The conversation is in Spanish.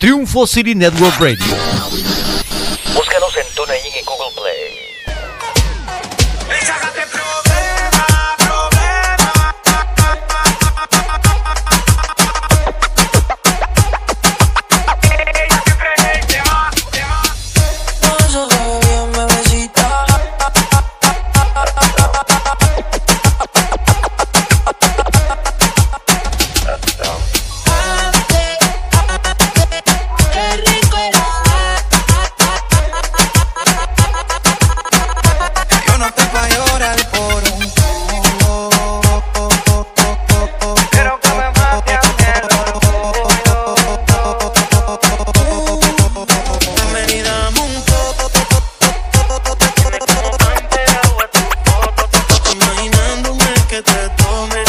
Triunfo City Network Radio. Búscanos moment